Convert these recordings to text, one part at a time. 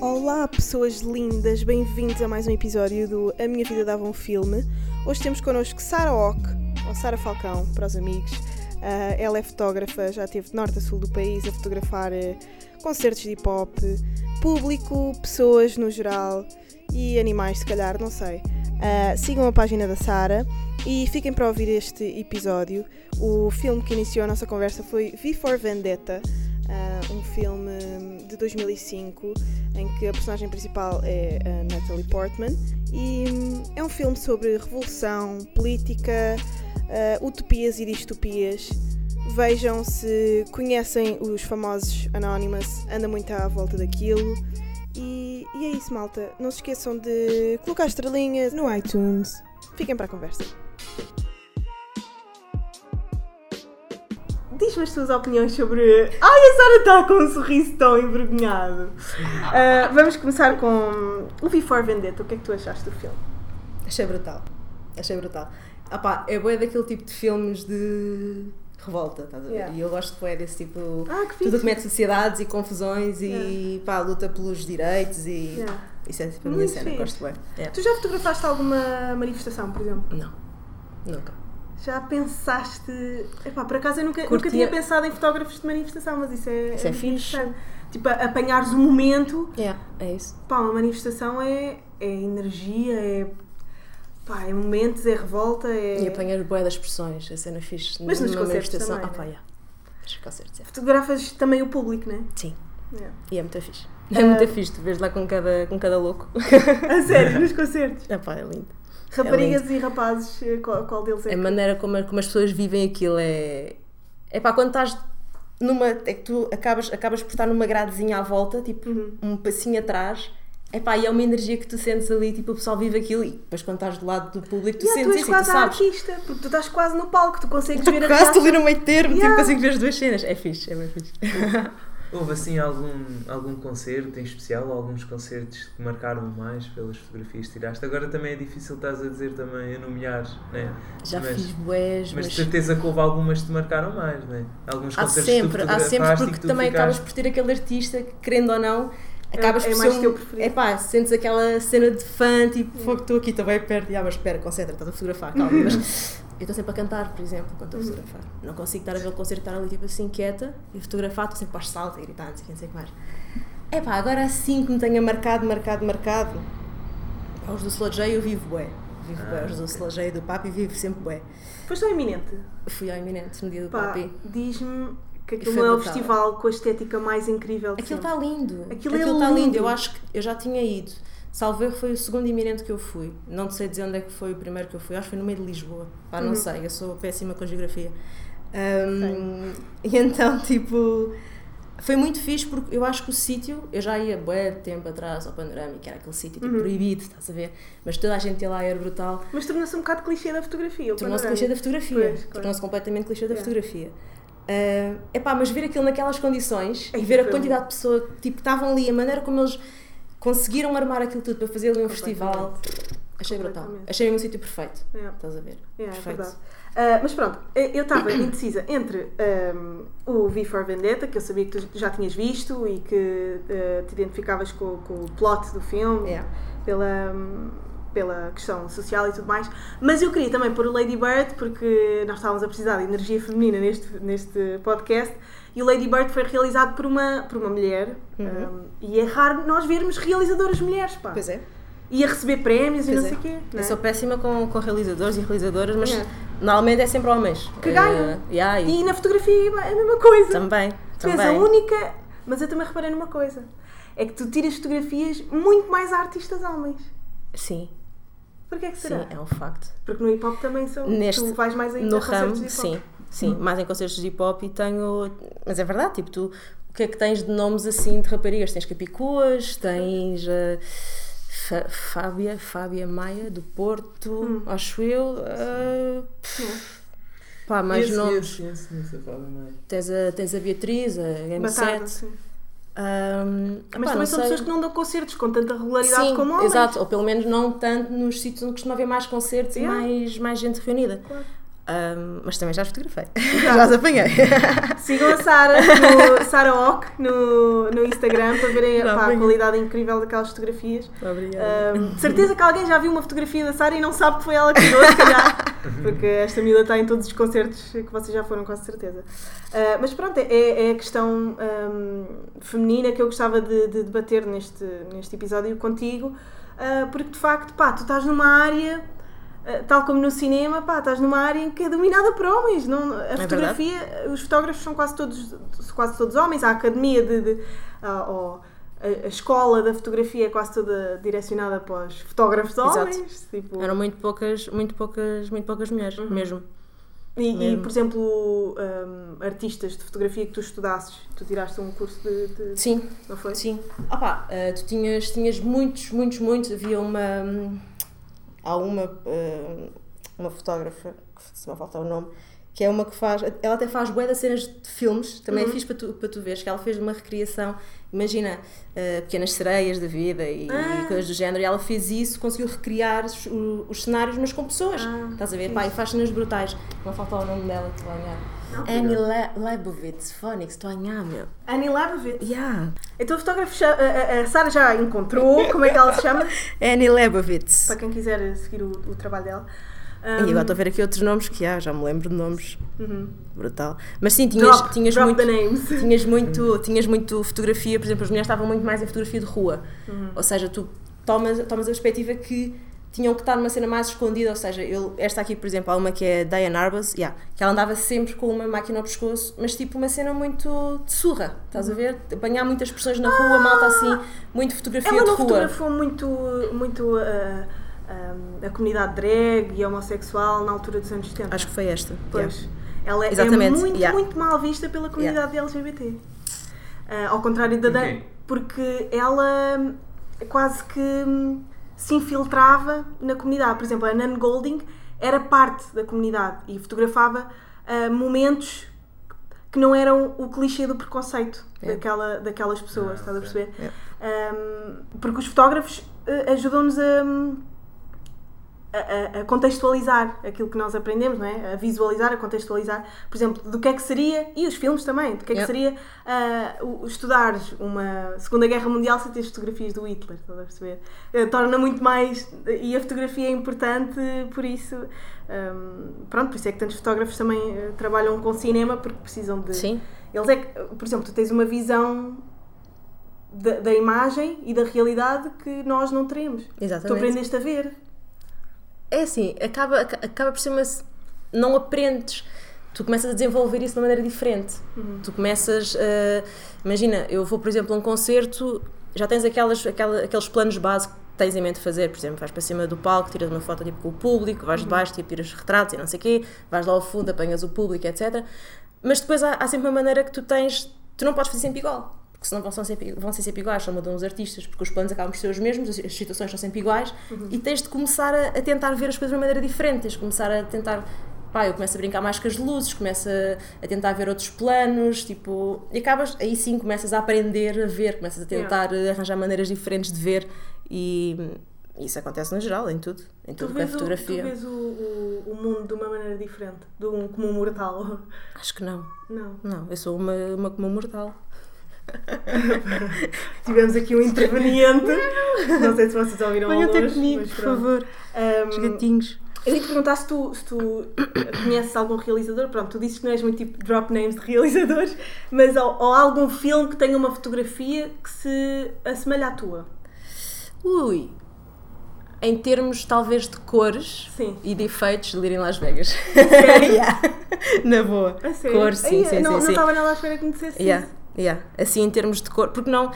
Olá, pessoas lindas, bem-vindos a mais um episódio do A Minha Vida Dava um Filme. Hoje temos connosco Sara Ock, ou Sara Falcão, para os amigos. Ah, ela é fotógrafa, já esteve de norte a sul do país a fotografar eh, concertos de hip hop, público, pessoas no geral e animais, se calhar, não sei. Ah, sigam a página da Sara e fiquem para ouvir este episódio. O filme que iniciou a nossa conversa foi V for Vendetta, ah, um filme de 2005 em que a personagem principal é a Natalie Portman e hum, é um filme sobre revolução, política, ah, utopias e distopias. Vejam se conhecem os famosos Anonymous, anda muito à volta daquilo. E, e é isso, malta. Não se esqueçam de colocar estrelinhas no iTunes. Fiquem para a conversa. Diz-me as tuas opiniões sobre. Ai, a Sara está com um sorriso tão envergonhado. Ah, vamos começar com o V for Vendetta. O que é que tu achaste do filme? Achei brutal. Achei brutal. Ah pá, é boa daquele tipo de filmes de revolta, estás a ver? Yeah. E eu gosto bué desse tipo. Ah, que Tudo que mete sociedades e confusões e Yeah. pá, luta pelos direitos e. Yeah. Isso é tipo a minha Muito cena, fixe. gosto bem. Tu já fotografaste alguma manifestação, por exemplo? Não, nunca. Já pensaste. Epá, por acaso eu nunca, nunca Curtia- tinha pensado em fotógrafos de manifestação, mas isso é. Isso é muito fixe. interessante. Tipo, apanhares o momento. Yeah, é isso. Pá, uma manifestação é, é energia, é. Pá, é momentos, é revolta, é. E apanhar bué das expressões, a cena fixe. Mas nos concertos também, Ah pá, né? yeah. Nos concertos, yeah. Fotografas também o público, né? Sim, Yeah. e é muito fixe. É muito fixe, tu vês lá com cada, com cada louco. A sério, nos concertos. Ah pá, é lindo. Raparigas e rapazes, eh, qual, qual deles é? A que- maneira como, como as pessoas vivem aquilo é. É pá, quando estás numa. É que tu acabas, acabas por estar numa gradezinha à volta, tipo, Uhum. um passinho atrás. É pá, e é uma energia que tu sentes ali, tipo, o pessoal vive aquilo e depois quando estás do lado do público, tu Yeah, tu sentes és isso e tu quase a sabes. artista, porque tu estás quase no palco, tu consegues ver a Quase ali no meio termo, Yeah. tipo, consigo ver as duas cenas. É fixe, é bem fixe. Houve assim algum, algum concerto em especial, ou alguns concertos que marcaram mais pelas fotografias que tiraste? Agora também é difícil, estás a dizer também, a nomear, né? Já mas, fiz bués, Mas mas. de certeza que houve algumas que te marcaram mais, né? Alguns Há concertos que sempre, tu há sempre, porque que tu também ficaste... acabas por ter aquele artista que, querendo ou não, acabas é por mais ser teu um. preferido. É pá, sentes aquela cena de fã, tipo, fogo, estou aqui, bem perto, e ah, mas espera, concentra, estás a fotografar, calma. Mas eu estou sempre a cantar, por exemplo, quando estou a fotografar. Não consigo estar a ver o concerto e estar ali, tipo assim, quieta, e fotografar, estou sempre para as a gritar, não sei o que, não sei o que mais. É pá, agora assim que me tenha marcado, marcado, marcado, aos do Slow eu vivo bué. Vivo do Slow J e do Papi vivo sempre bué. Foste ao iminente. Fui ao Iminente no dia do Pá, Papi. diz-me que aquilo foi não é o festival com a estética mais incrível de Aquilo está lindo. Aquilo é está lindo. lindo. Eu acho que eu já tinha ido. Salvo erro foi o segundo iminente que eu fui. Não sei dizer onde é que foi o primeiro que eu fui. Acho que foi no meio de Lisboa. Pá, Uhum. não sei. Eu sou péssima com geografia. Ahm, e então, tipo, foi muito fixe porque eu acho que o sítio, eu já ia bué de tempo atrás ao Panorama, que era aquele sítio tipo, Uhum. proibido, estás a ver? Mas toda a gente ia lá, era brutal. Mas tornou-se um bocado clichê da fotografia. Tornou-se clichê da fotografia. Tornou-se completamente clichê da fotografia. É epá, mas ver aquilo naquelas condições Ei, e ver a quantidade de pessoas que tipo, estavam ali, a maneira como eles conseguiram armar aquilo tudo para fazer ali um festival, achei brutal. Achei um sítio perfeito. Yeah. Estás a ver? É, é perfeito. verdade. Ah, mas pronto, eu estava indecisa entre ahm, o V for Vendetta, que eu sabia que tu já tinhas visto e que ah, te identificavas com, com o plot do filme, Yeah. pela, pela questão social e tudo mais, mas eu queria também pôr o Lady Bird, porque nós estávamos a precisar de energia feminina neste, neste podcast, e o Lady Bird foi realizado por uma, por uma mulher, ahm, e é raro nós vermos realizadoras mulheres, pá. Uhum. Pois é. E a receber prémios e Pois não é. sei o quê. não Eu é? sou péssima com, com realizadores e realizadoras, mas Yeah. normalmente é sempre homens. Que ganham. yeah, e E na fotografia é a mesma coisa. também. Tu és a única. Mas eu também reparei numa coisa: é que tu tiras fotografias muito mais a artistas homens. Sim, Porquê é que sim, será? é um facto. Porque no hip hop também são. Neste, tu vais mais aí no ramo, de hip hop. sim, sim, mais em concertos de hip hop e tenho, mas é verdade, tipo, tu, o que é que tens de nomes assim de raparigas? Tens Capicuas, tens Fa- Fábia, Fábia Maia do Porto, Hum. acho eu, pff, pá, mais Esse, nomes, esse, esse, esse, esse, Fábio Maia. tens a, tens a Beatriz, a Batada, M7, sim. Ahm, Mas epá, também não são sei. pessoas que não dão concertos com tanta regularidade Sim, como homens. exato, ou pelo menos não tanto nos sítios onde costuma haver mais concertos Yeah. e mais, mais gente reunida. Claro. Ahm, mas também já as fotografei. Já. Já as apanhei. Sigam a Sara no Sara Ock no, no Instagram para verem Já pá, a qualidade incrível daquelas fotografias. Obrigada. Ahm, de certeza que alguém já viu uma fotografia da Sara e não sabe que foi ela que tirou, se calhar. Porque esta miúda está em todos os concertos que vocês já foram, com certeza. Ah, mas pronto, é, é a questão ahm, feminina que eu gostava de, de debater neste, neste episódio contigo. ah, porque de facto, pá, tu estás numa área. ah, Tal como no cinema, pá, estás numa área em que é dominada por homens. Não, a verdade. fotografia, os fotógrafos são quase todos, quase todos homens. A academia de, de- ou a, a escola da fotografia é quase toda direcionada para os fotógrafos homens. Tipo, Eram muito poucas, muito poucas, muito poucas mulheres, Uhum. mesmo. e, e, mesmo. por exemplo, hum, artistas de fotografia que tu estudasses, tu tiraste um curso de. de- Sim, não foi? sim. Opa, eh, tu tinhas, tinhas muitos, muitos, muitos. Havia uma. hum, Há uma. eh, uma fotógrafa, se me falta o nome, que é uma que faz. Ela até faz bué das cenas de filmes, também Uhum. é fixe para tu, para tu veres, que ela fez uma recriação. Imagina, eh, pequenas sereias da vida e, Ah. e coisas do género, e ela fez isso, conseguiu recriar os, os cenários, mas com pessoas. Ah, Estás a ver? Pá, e faz cenas brutais. Não falta o nome dela, te vai ganhar. Não. Annie Le Leibovitz, Phonics, estou a ganhar, meu. Annie Leibovitz. Yeah. Então a fotógrafa, a- a Sara já encontrou, como é que ela se chama? Annie Leibovitz. Para quem quiser seguir o, o trabalho dela. E agora estou a ver aqui outros nomes que há, já me lembro de nomes. Uhum. Brutal. Mas sim, tinhas, Drop, tinhas drop muito. Tinhas muito, tinhas muito fotografia, por exemplo, as mulheres estavam muito mais em fotografia de rua. Uhum. Ou seja, tu tomas, tomas a perspectiva que tinham que estar numa cena mais escondida. Ou seja, eu, esta aqui, por exemplo, há uma que é Diane Arbus, yeah, que ela andava sempre com uma máquina ao pescoço, mas tipo uma cena muito de surra, estás a ver? Apanhar muitas expressões na rua, malta assim, muito fotografia Ela de não rua. fotografou muito, muito ah, ah, a comunidade drag e homossexual na altura dos anos 70. Acho que foi esta. Pois. yeah. Ela é Exatamente, muito, yeah. muito mal vista pela comunidade LGBT. Ah, ao contrário da Dan, Porquê? porque ela hum, quase que hum, se infiltrava na comunidade. Por exemplo, a Nan Golding era parte da comunidade e fotografava ah, momentos que não eram o clichê do preconceito É. daquela, daquelas pessoas, Ah, estás a perceber? É. Um, porque os fotógrafos eh, ajudam-nos a, a- a- contextualizar aquilo que nós aprendemos, não é? A visualizar, a contextualizar, por exemplo, do que é que seria, e os filmes também, do que é que Yep. seria ah, o- estudar uma Segunda Guerra Mundial sem ter fotografias do Hitler, estás a perceber? Eh, torna muito mais, e a fotografia é importante por isso, um, pronto, por isso é que tantos fotógrafos também eh, trabalham com cinema, porque precisam de... Sim. Eles é que, por exemplo, tu tens uma visão da, da imagem e da realidade que nós não teremos. Tu Exatamente. aprendeste a ver. É assim, acaba, aca- acaba por ser uma. Não aprendes. Tu começas a desenvolver isso de uma maneira diferente. Tu começas. a- imagina, eu vou, por exemplo, a um concerto, já tens aquelas, aquela, aqueles planos básicos que tens em mente fazer. Por exemplo, vais para cima do palco, tiras uma foto tipo, com o público, vais de baixo, tipo, tiras retratos e não sei o quê, vais lá ao fundo, apanhas o público, etc. Mas depois há, há sempre uma maneira que tu tens. Tu não podes fazer sempre igual. Porque senão vão ser sempre, vão ser sempre iguais, só mudam os artistas, porque os planos acabam por ser os mesmos, as situações são sempre iguais, e tens de começar a, a tentar ver as coisas de uma maneira diferente, tens de começar a tentar. Pá, eu começo a brincar mais com as luzes, começo a, a tentar ver outros planos, tipo, e acabas, aí sim começas a aprender a ver, começas a tentar eh, arranjar maneiras diferentes de ver, e isso acontece no geral, em tudo, em Tu tudo que é o, tu fotografia. vês o, o, o mundo de uma maneira diferente, de um comum mortal. Acho que não, Não. não, eu sou uma, uma comum mortal. Tivemos aqui um interveniente. Não sei se vocês ouviram Venham longe, comigo, por favor, Um, os gatinhos. Eu ia te perguntar se tu, se tu conheces algum realizador. Pronto, tu dizes que não és muito tipo drop names de realizadores, mas ou, ou algum filme que tenha uma fotografia que se assemelha à tua. Ui, em termos talvez de cores Sim. e de efeitos, Lir em Las Vegas. Yeah. Na boa. A sério? Cor, sim, Ai, sim, não, sim. Não sim. estava nada à espera que me dissesse Yeah, isso. Yeah. Assim em termos de cor, porque não.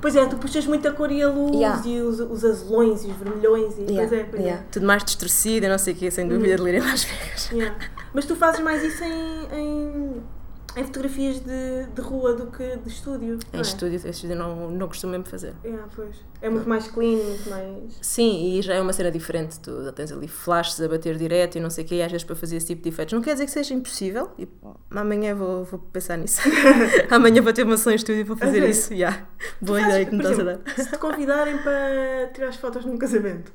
Pois é, tu puxas muito a cor e a luz Yeah. e os, os azulões e os vermelhões e Yeah, pois é, pois yeah. Tudo mais distorcido e não sei o quê, sem dúvida, de Lir em Las Vegas. é. Mas tu fazes mais isso em, em, em fotografias de, de rua do que de estúdio. não Em é? estúdio, em estúdio não, não costumo mesmo fazer. Yeah, pois. É muito mais clean, muito mais. Sim, e já é uma cena diferente. Tu já tens ali flashes a bater direto e não sei o quê, e às vezes para fazer esse tipo de efeitos. Não quer dizer que seja impossível, e amanhã vou, vou pensar nisso. amanhã vou ter uma sessão em estúdio e vou fazer sério? isso. Yeah. Boa ideia que me estás a dar. Se te convidarem para tirar as fotos num casamento,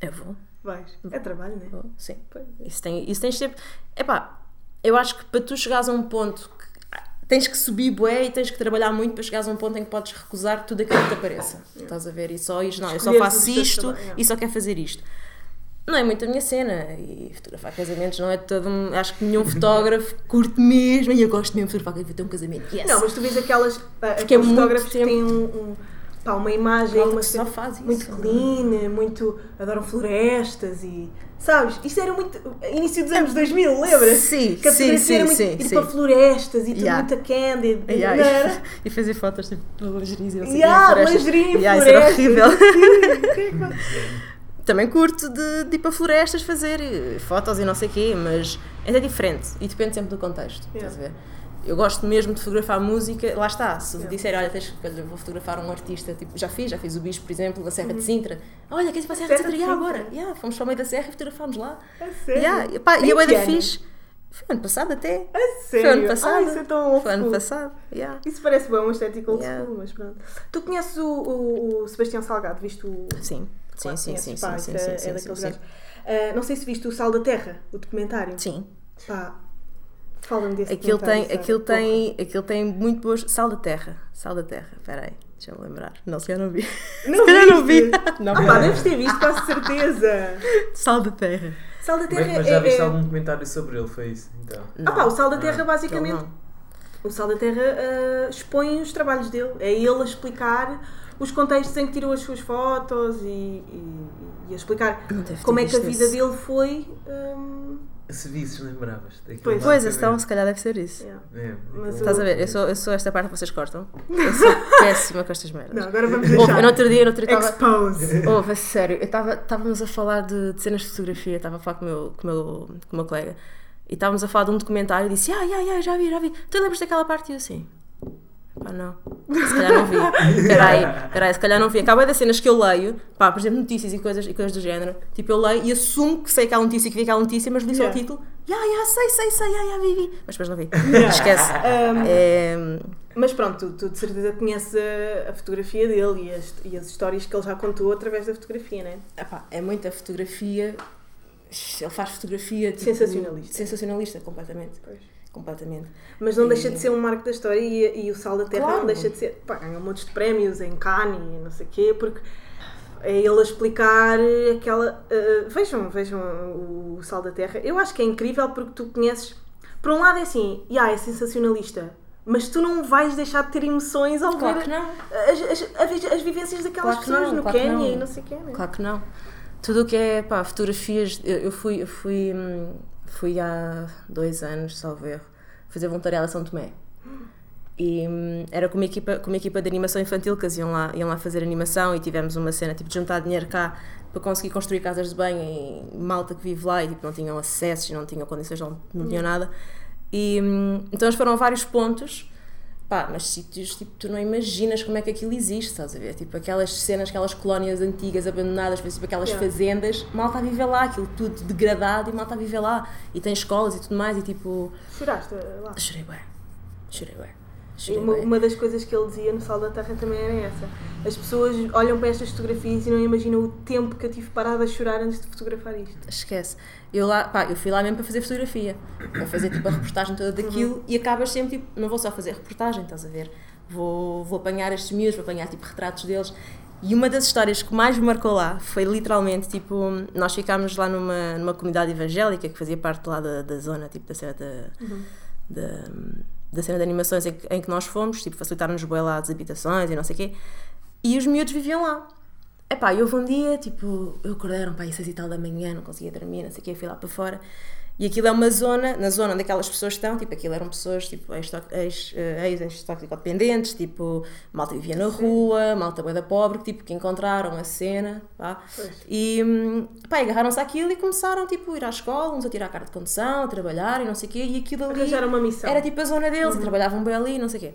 Eu vou, vais. É trabalho, não é? vou, sim. Pois é. Isso, tem, isso tens sempre. Epá, eu acho que para tu chegares a um ponto que tens que subir bué e tens que trabalhar muito para chegares a um ponto em que podes recusar tudo aquilo que te apareça. Estás a ver? E só isto, não, eu só faço isto yeah. e só quero fazer isto. Não é muito a minha cena. E fotografar casamentos não é todo. um- Acho que nenhum fotógrafo curte mesmo. E eu gosto mesmo de fotografar. Ter um casamento. Yes! Não, mas tu vês aquelas. ah, é aqueles muito fotógrafos que têm um. um pá, uma imagem, uma só faz isso. muito clean, muito. adoram florestas e. Sabes? Isto era muito. início dos anos 2000, lembras? Sim, Que a sim, sim, era muito, sim, ir sim. para florestas e tudo Yeah. muito candid. Yeah, não era? e, e fazer fotos tipo de lingerie e não sei o quê, Yeah, florestas. lingerie, Yeah, isso era horrível. Também curto de, de ir para florestas fazer eh, fotos e não sei o quê, mas é diferente e depende sempre do contexto. Estás a ver? Eu gosto mesmo de fotografar música, lá está. Se me Yeah. disser, olha, tens, olha, vou fotografar um artista, tipo, já fiz, já fiz o bicho, por exemplo, da Serra Uhum. de Sintra. Olha, queres ir para a Serra, Serra de de Sintra? Yeah, Sintra. bora. Yeah, fomos para o meio da serra e fotografámos lá. A sério? Yeah, e pá, e Em a bué que da ano? fixe. Foi ano passado até. A Foi sério? ano passado. Ah, isso é tão old Foi ano passado. Yeah. Isso parece bem uma estética old Yeah. school, mas pronto. Tu conheces o, o, o Sebastião Salgado, viste o. Sim, sim, sim, sim, pá, sim, sim, é, sim, é sim, daqueles sim, gajos. Ah, não sei se viste o Sal da Terra, o documentário. Sim. Pá, fala-me desse Aquilo tem, aquilo tem, aquilo tem muito boas. Sal da terra. Sal da terra. Espera aí, deixa-me lembrar. Não, se calhar não vi. Porra. Se calhar não vi. Não Ah pá, deves ter visto, quase certeza. Sal da terra. Sal da Terra Mas, mas já é. viste é- algum comentário sobre ele? Foi isso? Então. Ah pá, o Sal da Ah, Terra basicamente. não. O Sal da Terra ah, expõe os trabalhos dele. É ele a explicar os contextos em que tirou as suas fotos e, e- e a explicar Não como é que a vida esse. dele foi. hum, Se visses, lembravas. Pois. lá, Pois, então, se calhar deve ser isso. yeah. É, Mas Estás a ver? Eu sou, eu sou esta parte que vocês cortam. Eu sou péssima com estas merdas. Não, agora vamos deixar. eu no outro dia, no outro dia estava. Expose. Houve, a sério, eu estava- estávamos a falar de, de cenas de fotografia, estava a falar com o meu, com o meu, com o meu colega e estávamos a falar de um documentário e disse: Ah, yeah, yeah, já vi, já vi. Tu lembras daquela parte? E eu assim. Pá, não. Se calhar não vi. Espera aí, espera aí, se calhar não vi. Acaba das cenas que eu leio, pá, por exemplo, notícias e coisas, e coisas do género. Tipo, eu leio e assumo que sei aquela notícia e que vi aquela notícia, mas li só o Yeah. título. Yeah, yeah, sei, sei, sei, yeah, yeah, vi, vi. Mas depois não vi. Yeah. Esquece. Um, É, Mas pronto, tu, tu de certeza conheces a, a fotografia dele e as, e as histórias que ele já contou através da fotografia, não é? Epá, é muita fotografia. Ele faz fotografia tipo, Sensacionalista. Sensacionalista, completamente. Pois. Completamente. Mas não E- deixa de ser um marco da história e, e o Sal da Terra Claro. não deixa de ser. Pá, ganha montes de prémios em Cannes e não sei o quê, porque é ele a explicar aquela. eh, vejam, vejam o Sal da Terra. Eu acho que é incrível porque tu conheces. Por um lado é assim, yeah, é sensacionalista, mas tu não vais deixar de ter emoções ao Claro ver que não. as, as, as, as vivências daquelas Claro pessoas não, no claro não. e não sei o quê, né? Claro que não. Tudo o que é pá, fotografias. Eu, eu fui, eu fui, hum, fui há dois anos, salvo erro, fazer voluntariado a São Tomé. E hum, era com uma, equipa, com uma equipa de animação infantil que iam lá, iam lá fazer animação e tivemos uma cena tipo de juntar dinheiro cá para conseguir construir casas de banho em malta que vive lá e tipo, não tinham acessos, não tinham condições, não, não tinham nada. E hum, então eles foram a vários pontos Pá, mas sítios, tipo, tu não imaginas como é que aquilo existe, estás a ver? Tipo, aquelas cenas, aquelas colónias antigas abandonadas, tipo, aquelas Yeah. fazendas, malta a viver lá, aquilo tudo degradado e malta a viver lá. E tem escolas e tudo mais, e tipo. Choraste lá. Chorei bem. Chorei bem. Uma, bem. uma das coisas que ele dizia no Sal da Terra também era essa. As pessoas olham para estas fotografias e não imaginam o tempo que eu tive parada a chorar antes de fotografar isto. Esquece. Eu, lá, pá, eu fui lá mesmo para fazer fotografia, para fazer tipo a reportagem toda daquilo e acabas sempre tipo, não vou só fazer reportagem, estás a ver? Vou, vou apanhar estes miúdos, vou apanhar tipo retratos deles. E uma das histórias que mais me marcou lá foi literalmente tipo, nós ficámos lá numa, numa comunidade evangélica que fazia parte lá da, da zona, tipo da cena da, da, da cena de animações em que, em que nós fomos, tipo, facilitaram-nos bué lá as habitações e não sei o quê. E os miúdos viviam lá. Epá, e houve um dia, tipo, eu acordaram, pá, às seis e tal da manhã, não conseguia dormir, não sei o quê, fui lá para fora. E aquilo é uma zona, na zona onde aquelas pessoas estão, tipo, aquilo eram pessoas, tipo, ex-toxicodependentes, tipo, malta vivia na rua, malta bué da pobre, que, tipo, que encontraram a cena, pá. Pois. E, hum, pá, agarraram-se àquilo e começaram, tipo, a ir à escola, uns a tirar a carta de condução, a trabalhar e não sei o quê, e aquilo ali... Arranjaram uma missão. Era, tipo, a zona deles, trabalhavam bem ali, não sei o quê.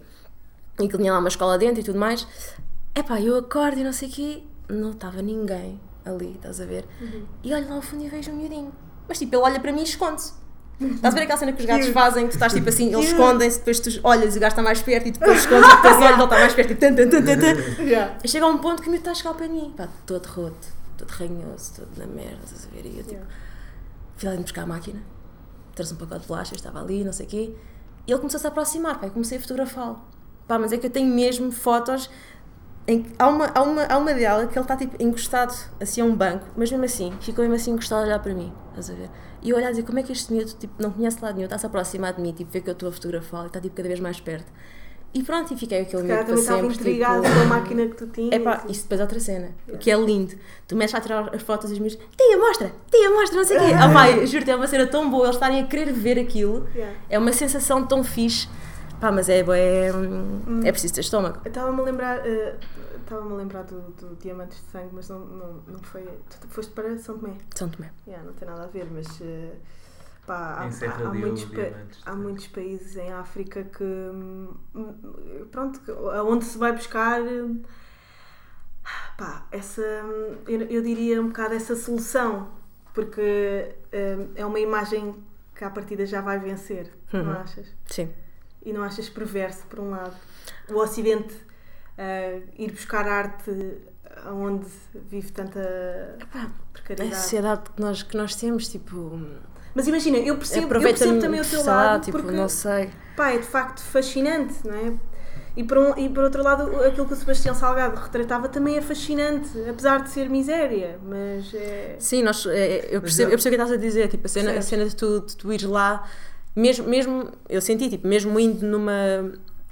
E aquilo tinha lá uma escola dentro e tudo mais. Epá, eu acordo e não sei o quê, não estava ninguém ali, estás a ver? E olho lá ao fundo e vejo um miudinho. Mas tipo, ele olha para mim e esconde-se. Estás a ver aquela cena que os gatos fazem, que tu estás tipo assim, eles escondem-se, depois tu olhas e o gato está mais perto e depois escondes e depois olhas, ele está mais perto e tan, tan, tan, tan, tan. Yeah. E chega a um ponto que o miúdo está a chegar de mim, pá, todo roto, todo ranhoso, todo na merda, estás a ver? E eu tipo, Yeah. fui lá buscar a máquina, trouxe um pacote de bolachas, estava ali, não sei o quê, e ele começou-se a aproximar, pá, eu comecei a fotografá-lo. Pá, mas é que eu tenho mesmo fotos em há uma, há uma, há uma dela que ele está tipo encostado assim a um banco, mas mesmo assim, ficou mesmo assim encostado a olhar para mim, estás a ver? E eu olhar e dizer, como é que este miúdo tipo, não conhece lado nenhum, está-se a aproximar de mim, tipo, vê que eu estou a fotografá-lo e está tipo cada vez mais perto. E pronto, e fiquei aquele miúdo para sempre. intrigado tipo, com a máquina que tu tinhas. é pá, isso depois é outra cena, o que é lindo. Tu mexes a tirar as fotos e os meus, tia, mostra, tia, mostra, não sei o quê. Ah, eu juro-te, é uma cena tão boa, eles estarem a querer ver aquilo. Yeah. É uma sensação tão fixe. Pá, mas é, é, é preciso ter estômago. Estava-me a lembrar, eh, estava-me a lembrar do, do Diamantes de Sangue, mas não, não, não foi. Tu foste para São Tomé. São Tomé. Yeah, não tem nada a ver, mas eh, pá, há, há- há muitos, há muitos países em África que hum, hum, pronto, aonde se vai buscar pá, essa eu, eu diria um bocado essa solução, porque é uma imagem que à partida já vai vencer, não Uhum. achas? Sim. E não achas perverso, por um lado, o Ocidente ah, ir buscar arte onde vive tanta A precariedade. sociedade que nós, que nós temos, tipo. Mas imagina, eu percebo, eu percebo também o teu lado, tipo, porque não sei. pá, é de facto fascinante, não é? E por, um, e por outro lado, aquilo que o Sebastião Salgado retratava também é fascinante, apesar de ser miséria, mas é. Sim, nós, é, eu, Mas percebo, eu- eu percebo o que estás a dizer, tipo, a cena, a cena de, tu, de tu ires lá, mesmo, mesmo, eu senti, tipo, mesmo indo numa.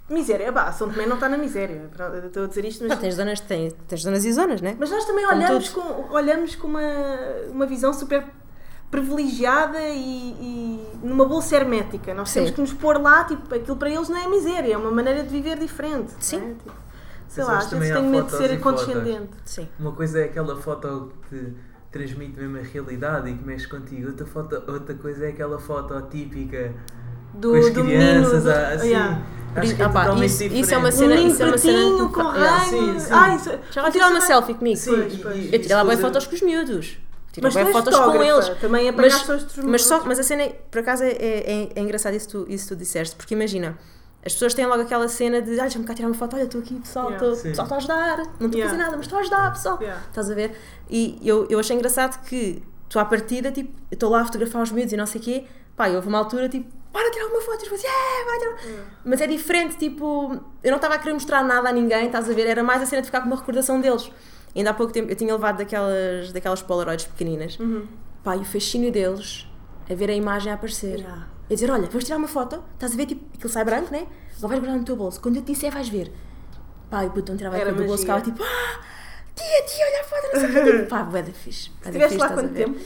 Miséria, pá, São Tomé não está na miséria, estou a dizer isto, mas. tens, zonas, tens, tens zonas e zonas, né? Mas nós também Como olhamos com, olhamos com uma, uma visão super privilegiada e, e numa bolsa hermética. Nós Sim. temos que nos pôr lá, tipo, aquilo para eles não é miséria, é uma maneira de viver diferente. Sim. Não é? Tipo, sei Mas lá, às também vezes tenho medo de ser condescendente. Sim. Uma coisa é aquela foto que transmite mesmo a realidade e que mexe contigo. Outra, foto, outra coisa é aquela foto típica Do, com as do crianças, menino, ah, do- assim. yeah. Acho que é Ah, pá, totalmente isso- isso é uma Um cena- menino isso é uma cena com Yeah, sim, sim. Ai, isso- Já vai tirar uma selfie comigo? Sim, Pois, pois. Eu tirava isso bem fazer- fotos com os miúdos. Tirava Mas bem fotos com eles. também Mas, mas, só, mas a cena, é, por acaso, é, é, é engraçado isso que tu, isso que tu disseste, porque imagina, as pessoas têm logo aquela cena de, ah, deixa-me cá tirar uma foto, olha, estou aqui, pessoal, Yeah. estou Sim. pessoal, estou a ajudar, não estou a Yeah. fazer nada, mas estou a ajudar, pessoal. Yeah. Estás a ver? E eu, eu achei engraçado que tu, à partida, tipo, eu estou lá a fotografar os miúdos e não sei o quê, pá, e houve uma altura, tipo, para tirar uma foto, e assim, é, vai tirar. Mas é diferente, tipo, eu não estava a querer mostrar nada a ninguém, estás a ver? Era mais a cena de ficar com uma recordação deles. Ainda há pouco tempo eu tinha levado daquelas, daquelas polaroids pequeninas. Uhum. Pá, e o fascínio deles a ver a imagem a aparecer. Yeah. A dizer, olha, vamos tirar uma foto, estás a ver, tipo, aquilo sai branco, né? Agora vais guardar no teu bolso. Quando eu te disser, vais ver. Pá, e o botão tirava aquilo do bolso, ficava tipo, ah, tia, tia, olha a foto, não sei o quê. Tipo, pá, bué da fixe. Estiveste lá quanto tempo?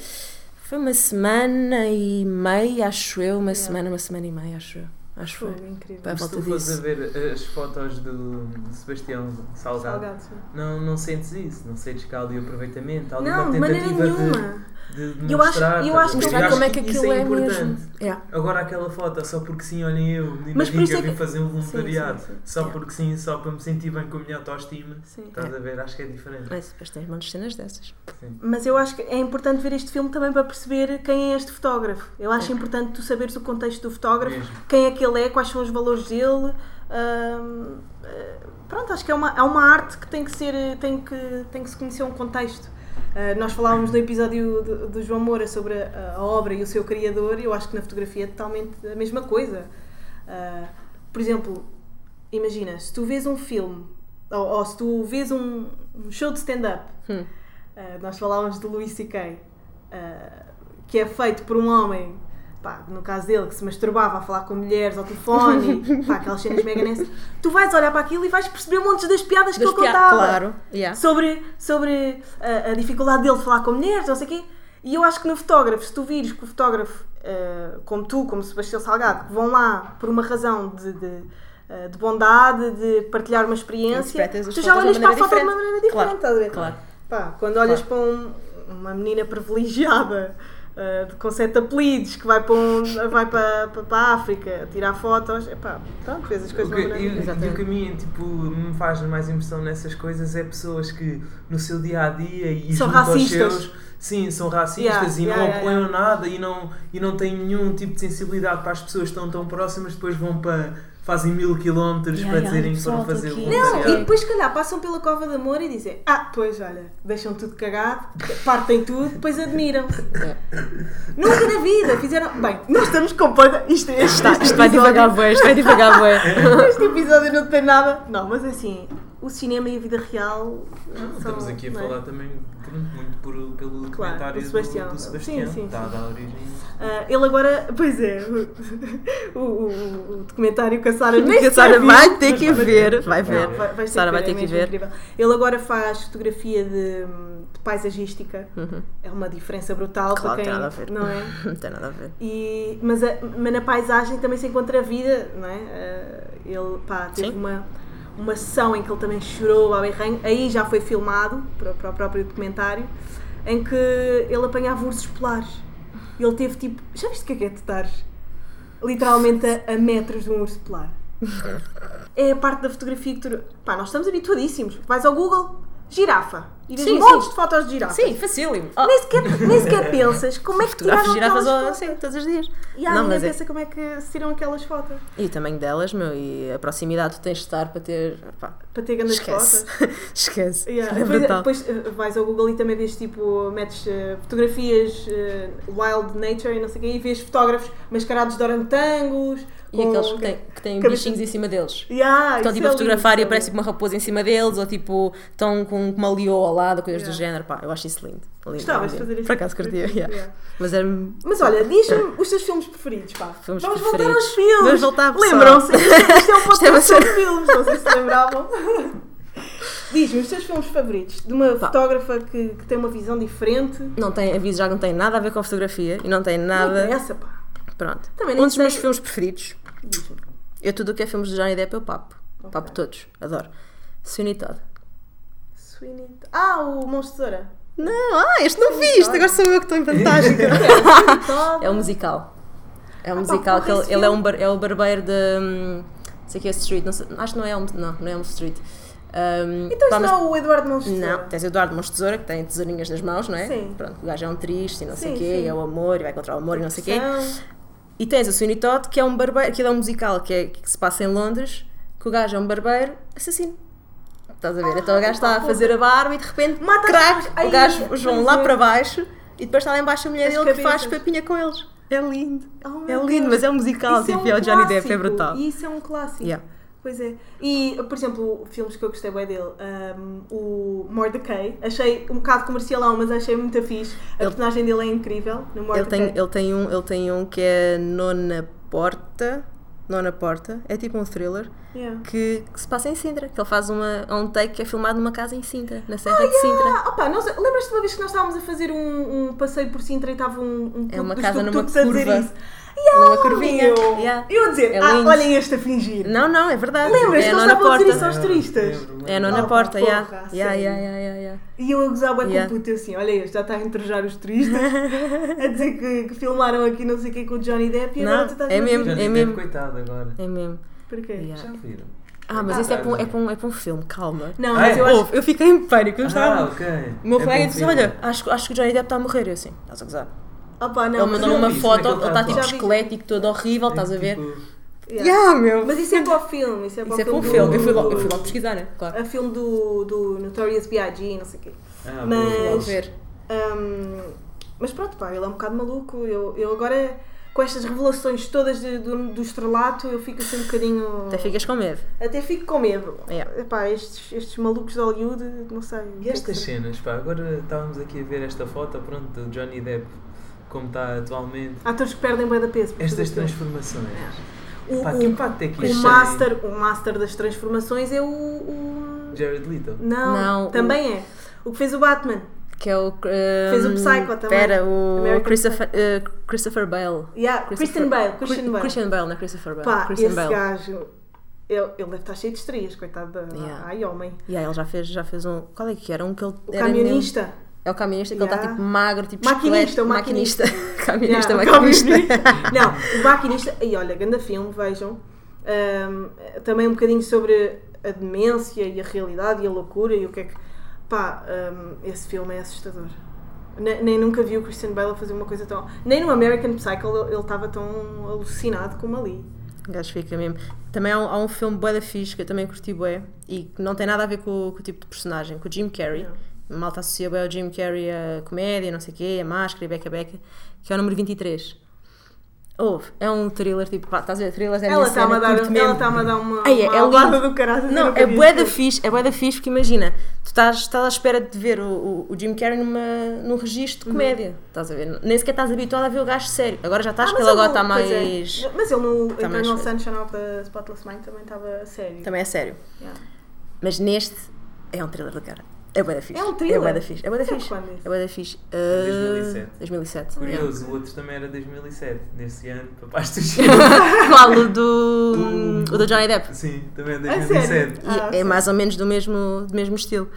Foi uma semana e meia, acho eu. Uma semana, uma semana e meia, acho eu. Acho que Foi foi. incrível. Pá, Mas volta se tu fores a disso. ver as fotos do Sebastião Salgado, Salgado, não, não sentes isso, não sentes que há ali o aproveitamento, há ali Não, uma de maneira tentativa nenhuma. de, de Eu acho- eu acho que como é que aquilo é importante. mesmo. Yeah. Agora aquela foto, só porque sim, olhem eu, Mas mas isso é que eu vim fazer um voluntariado, Sim, sim, sim. só Yeah. porque sim, só para me sentir bem com a minha autoestima, estás a ver? Acho que é diferente. Mas depois tens de cenas dessas. Mas eu acho que é importante ver este filme também para perceber quem é este fotógrafo. Eu acho importante tu saberes o contexto do fotógrafo, Mesmo. quem é que ele é, quais são os valores dele. hum, eh, pronto, acho que é uma, é uma arte que tem que ser, tem que, tem que se conhecer um contexto. Uh, nós falávamos no episódio do, do João Moura sobre a, a obra e o seu criador, e eu acho que na fotografia é totalmente a mesma coisa. Uh, por exemplo, imagina, se tu vês um filme, ou, ou se tu vês um, um show de stand-up, Hum. Uh, nós falávamos de Louis C.K., que é feito por um homem, pá, no caso dele, que se masturbava a falar com mulheres ao telefone, e, pá, aquelas cenas mega nessas. Tu vais olhar para aquilo e vais perceber montes das piadas que Das ele pia- contava. Claro. Yeah. Sobre, sobre uh, a dificuldade dele de falar com mulheres, não sei o quê. E eu acho que no fotógrafo, se tu vires que o fotógrafo, eh, como tu, como Sebastião Salgado, que vão lá por uma razão de, de, eh, de bondade, de partilhar uma experiência, tu já olhas para a foto de uma maneira diferente, Claro, estás a ver? claro. Pá, quando olhas para um- uma menina privilegiada de- com sete apelidos que vai para, um, vai para, para, para a África tirar fotos, epá, pronto, vês as coisas maneira e, e o que a mim tipo, me faz mais impressão nessas coisas é pessoas que no seu dia a dia e São junto aos racistas. seus sim, são racistas Yeah, e yeah, não yeah, apoiam nada e não, e não têm nenhum tipo de sensibilidade para as pessoas que estão tão próximas, depois vão para fazem mil quilómetros Yeah, para yeah, dizerem que foram fazer o. Não, e depois, se calhar, passam pela cova de amor e dizem: Ah, pois olha, deixam tudo cagado, partem tudo, depois admiram. Nunca na vida fizeram. Bem, nós estamos completamente. Isto, este, Isto, este isto vai episódio- devagar, bué, isto vai devagar, bué. Este episódio não tem nada. Não, mas assim, o cinema e a vida real. Não, são- Estamos aqui a não é? falar também pronto, muito por, pelo Claro, comentário do Sebastião. do, Sebastião. Sim, sim, Está a sim. dar origem. Ah, ele agora, pois é, o, o- o- o documentário que a Sara nem Que a Sara sequer vai ter que ver, vai ver. vai- ter Sara vai ter é que ver. incrível. Ele agora faz fotografia de, de paisagística. Uhum. É uma diferença brutal Claro, para tem quem. nada a ver. Não é? Não tem nada a ver. E, mas, a- mas na paisagem também se encontra a vida, não é? Ah, ele pá, teve Sim. uma, uma sessão em que ele também chorou ao berranho. Aí já foi filmado para, para o próprio documentário, em que ele apanhava ursos polares. E ele teve tipo. Já viste o que é que é tu estares literalmente a, a metros de um urso polar? É a parte da fotografia que tu. Pá, nós estamos habituadíssimos. Vais ao Google, girafa. E vês Sim, montes sim. de fotos de girafas. Sim, facílimo. Oh, Nem sequer, nem sequer pensas como é que tiraram girafas aquelas fotos. sim, todos os dias. E há Não, ninguém mas é- pensa como é que se tiram aquelas fotos. E o tamanho delas, meu, e a proximidade tu tens de estar para ter. Pá, Para ter grandes esquece. fotos. esquece. Yeah. É Depois, depois, eh, vais ao Google e também vês tipo, metes eh, fotografias eh, wild nature e não sei o quê, e vês fotógrafos mascarados de orangotangos. E aqueles que têm, que têm bichinhos em cima deles. Yeah, Estão tipo é a fotografar lindo, e é aparece lindo. tipo uma raposa em cima deles, ou tipo estão com uma leoa ao lado, coisas do Yeah. género. Pá, eu acho isso lindo. lindo Gostavas de fazer isso? Por acaso curtia, yeah. Yeah. Mas era. Mas olha, diz-me os teus filmes preferidos, pá. Filmes Vamos preferidos. voltar aos filmes. Vamos voltar, pessoal. Lembram-se? Isto é um podcast uma sobre filmes, não sei se se lembravam. Diz-me os teus filmes favoritos de uma Pá. fotógrafa que, que tem uma visão diferente. Não tem, aviso já que não tem nada a ver com a fotografia e não tem Não nada. interessa, pá. Pronto. Também um dos sei- meus filmes preferidos. Eu tudo o que é filmes de Johnny Depp eu papo. Ok. Papo todos. Adoro. Sweeney Todd. Sweeney Todd. Ah, o Tesoura. Não, ah, este não viste, agora sou eu que estou em vantagem. Sweeney Todd. é um musical. É um Ah, musical que ele, ele é, um bar, é o barbeiro de. hum, Não sei que é Street. Não sei- acho que não é Elm, não, não é Elm Street. Um, Então isso não é o Eduardo de Não, tens o Eduardo Mons Tesoura que tem tesourinhas nas mãos, não é? Sim. Pronto, o gajo é um triste e não sei o quê, sim. é o amor, e vai encontrar o amor e não sei o quê. E tens o Sweeney Todd, que é um barbeiro, aquilo é um musical que, é, que se passa em Londres, que o gajo é um barbeiro assassino. Estás a ver? então o gajo está a fazer a barba e de repente, Mata crack. Ai, o gajo, vão lá é. para baixo e depois está lá embaixo a mulher As dele que faz papinha com eles. É lindo. Oh, é lindo, Deus. mas é um musical, Isso tipo, é é um o Johnny Depp, é brutal. E isso é um clássico. Yeah. Pois é. E, por exemplo, filmes que eu gostei bem dele, um, o Mordecai, achei um bocado comercialão, mas achei muito fixe. A Ele- personagem dele é incrível no Ele Mordecai. tem, ele, tem um, ele tem um que é Nona Porta. Nona Porta, é tipo um thriller Yeah. que, que se passa em Sintra. Que ele faz uma, um take que é filmado numa casa em Sintra, na Serra de Sintra. Ah, opa, nós- lembras-te uma vez que nós estávamos a fazer um, um passeio por Sintra e estava um, um É uma casa numa curva. Yeah, Numa curvinha. meu. Yeah. Eu a dizer, É ah, olhem este a fingir. Não, não, é verdade. Lembras-te é eles estavam a dizer isso aos turistas? É a Nona Ah, Porta, porra, Yeah, sério. yeah, yeah, yeah, yeah. E eu a gozar bem Yeah. com o puto, eu assim, olha este, já está a interrogar os turistas, a dizer que, que filmaram aqui não sei o que com o Johnny Depp e Não, agora tu estás é a mesmo. dizer- Johnny é Depp, mesmo. coitado agora. É mesmo. Porquê? Yeah. Já viram? Ah, mas isso é para um, é para um, é para um filme, calma. Não, Ah, mas é? eu acho... Eu fiquei em pânico. Eu Ah, estava... ok. O meu É colega bom disse: filme. Olha, acho, acho que o Johnny Depp está a morrer. Eu assim, estás a gozar. Opa, não, ele eu- uma vi, foto, é ele está tá? tipo esquelético, todo horrível, estás a ver? Tipo, Yeah. Yeah, meu. Mas isso é para o filme, isso é para Isso é para um do- filme. Eu fui, logo, eu fui logo pesquisar, né? Claro. A filme do, do Notorious B.I.G. não sei o quê. ah, Mas- ver. Hum, mas pronto, pá, ele é um bocado maluco. Eu, eu agora, com estas revelações todas de- do, do estrelato, eu fico assim um bocadinho. Até ficas com medo. Até fico com medo. Yeah. Epá, estes, estes malucos de Hollywood, não sei. o E é estas cenas, pá, agora estávamos aqui a ver esta foto, pronto, do Johnny Depp, como está atualmente. Atores que perdem bem da peso. Estas transformações. O, Pá, o- que impacto é que o master, o master das transformações é o. o-? Jared Leto. Não, Não, o- também é. O que fez o Batman. Que é o. Fez o um, Psycho também. Espera, o American Christopher, eh, Christopher Bale. Yeah, Christian Bale, Christian Bale. Christian Bale, não é Christopher Bale. Pá, Christian esse Bale. gajo, ele, ele deve estar cheio de estrias, coitado da. Yeah. Ai, homem. Yeah, ele já fez, já fez um. Qual é que era? Um que ele. O era camionista. É o camionista que ele Yeah. está tipo magro, tipo Maquinista, o maquinista. camionista, Yeah, o maquinista. Não, o maquinista. E olha, grande filme, vejam. Ahm, também um bocadinho sobre a demência e a realidade e a loucura e o que é que. Pá, ahm, esse filme é assustador. Ne- Nem, nunca vi o Christian Bale fazer uma coisa tão. Nem no American Psycho ele ele estava tão alucinado como ali. Gajo fica mesmo. Também há um, há um filme bué da fixe que eu também curti bué e que não tem nada a ver com, o- com o tipo de personagem, com o Jim Carrey. Não. Malta associa bem ao Jim Carrey a comédia, não sei o quê, a máscara e beca beca, que é o número 23. Houve, é um thriller, tipo, pá, estás a ver, thrillers é a Ela está-me a dar, curto ela está-me a dar uma, Ei, é uma lindo. do caralho. Não, é bué da fixe, é bué da fixe porque imagina, tu estás, estás à espera de ver o, o, o Jim Carrey numa, num registro de comédia, estás a ver? Nem sequer estás habituado a ver o gajo sério. Agora já estás, Ah, ele agora está pois mais. é. Mas ele no Está mais Eternal. Sunshine of the Spotless Mind também estava sério. Também é sério. Yeah. Mas neste é um thriller da cara. É bué da fixe. É um thriller? É bué da fixe. É bué da Isso é fixe. quando isso? É bué da fixe. Uh, 2007. 2007. Curioso, o outro também era 2007. Nesse ano, papás do Qual? O do, o do Johnny Depp. Sim, também é A 2007. sério? E Ah, é sim. mais ou menos do mesmo, do mesmo estilo.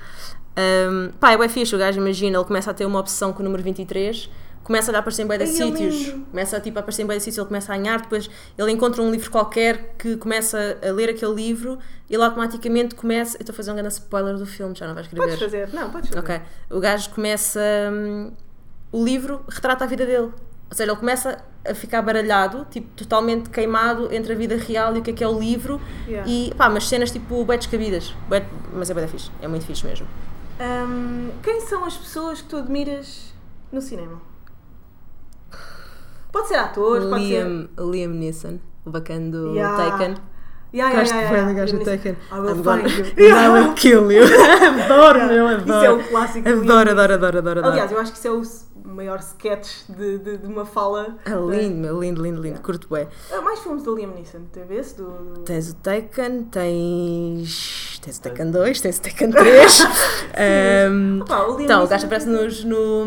Um, pá, é bué fixe, o gajo imagina, ele começa a ter uma obsessão com o número 23, começa a aparecer em bué de é sítios, começa tipo, a aparecer em bué de sítios, ele começa a ganhar, depois ele encontra um livro qualquer que começa a ler aquele livro e ele automaticamente começa, eu estou a fazer um grande spoiler do filme, já não vais querer Podes ver. fazer. Não, podes fazer. Ok. O gajo começa. hum, o livro retrata a vida dele. Ou seja, ele começa a ficar baralhado, tipo, totalmente queimado entre a vida real e o que é que é o livro. Yeah. E pá, mas cenas tipo bué descabidas. Bué- mas é bué fixe. É muito fixe mesmo. Hum, quem são as pessoas que tu admiras no cinema? Pode ser atores, pode ser. Liam, Liam Neeson, o bacana do Yeah. Taken. Yeah, yeah, Gosto yeah, yeah. do gajo do Liam Taken. I will I'm gonna- find you. I will kill you. adoro, meu, Isso é adoro. um clássico. do Liam Adoro, adoro, adoro, adoro, adoro. Aliás, eu acho que isso é o maior sketch de, de, de uma fala. É lindo, meu, lindo, lindo, lindo. Curto bué. Ah, mais filmes do Liam Neeson, teve esse? Do. Tens o Taken, tens. Tens o Taken 2, tens o Taken 3. um, Opa, o Liam então, o gajo aparece é nos, no,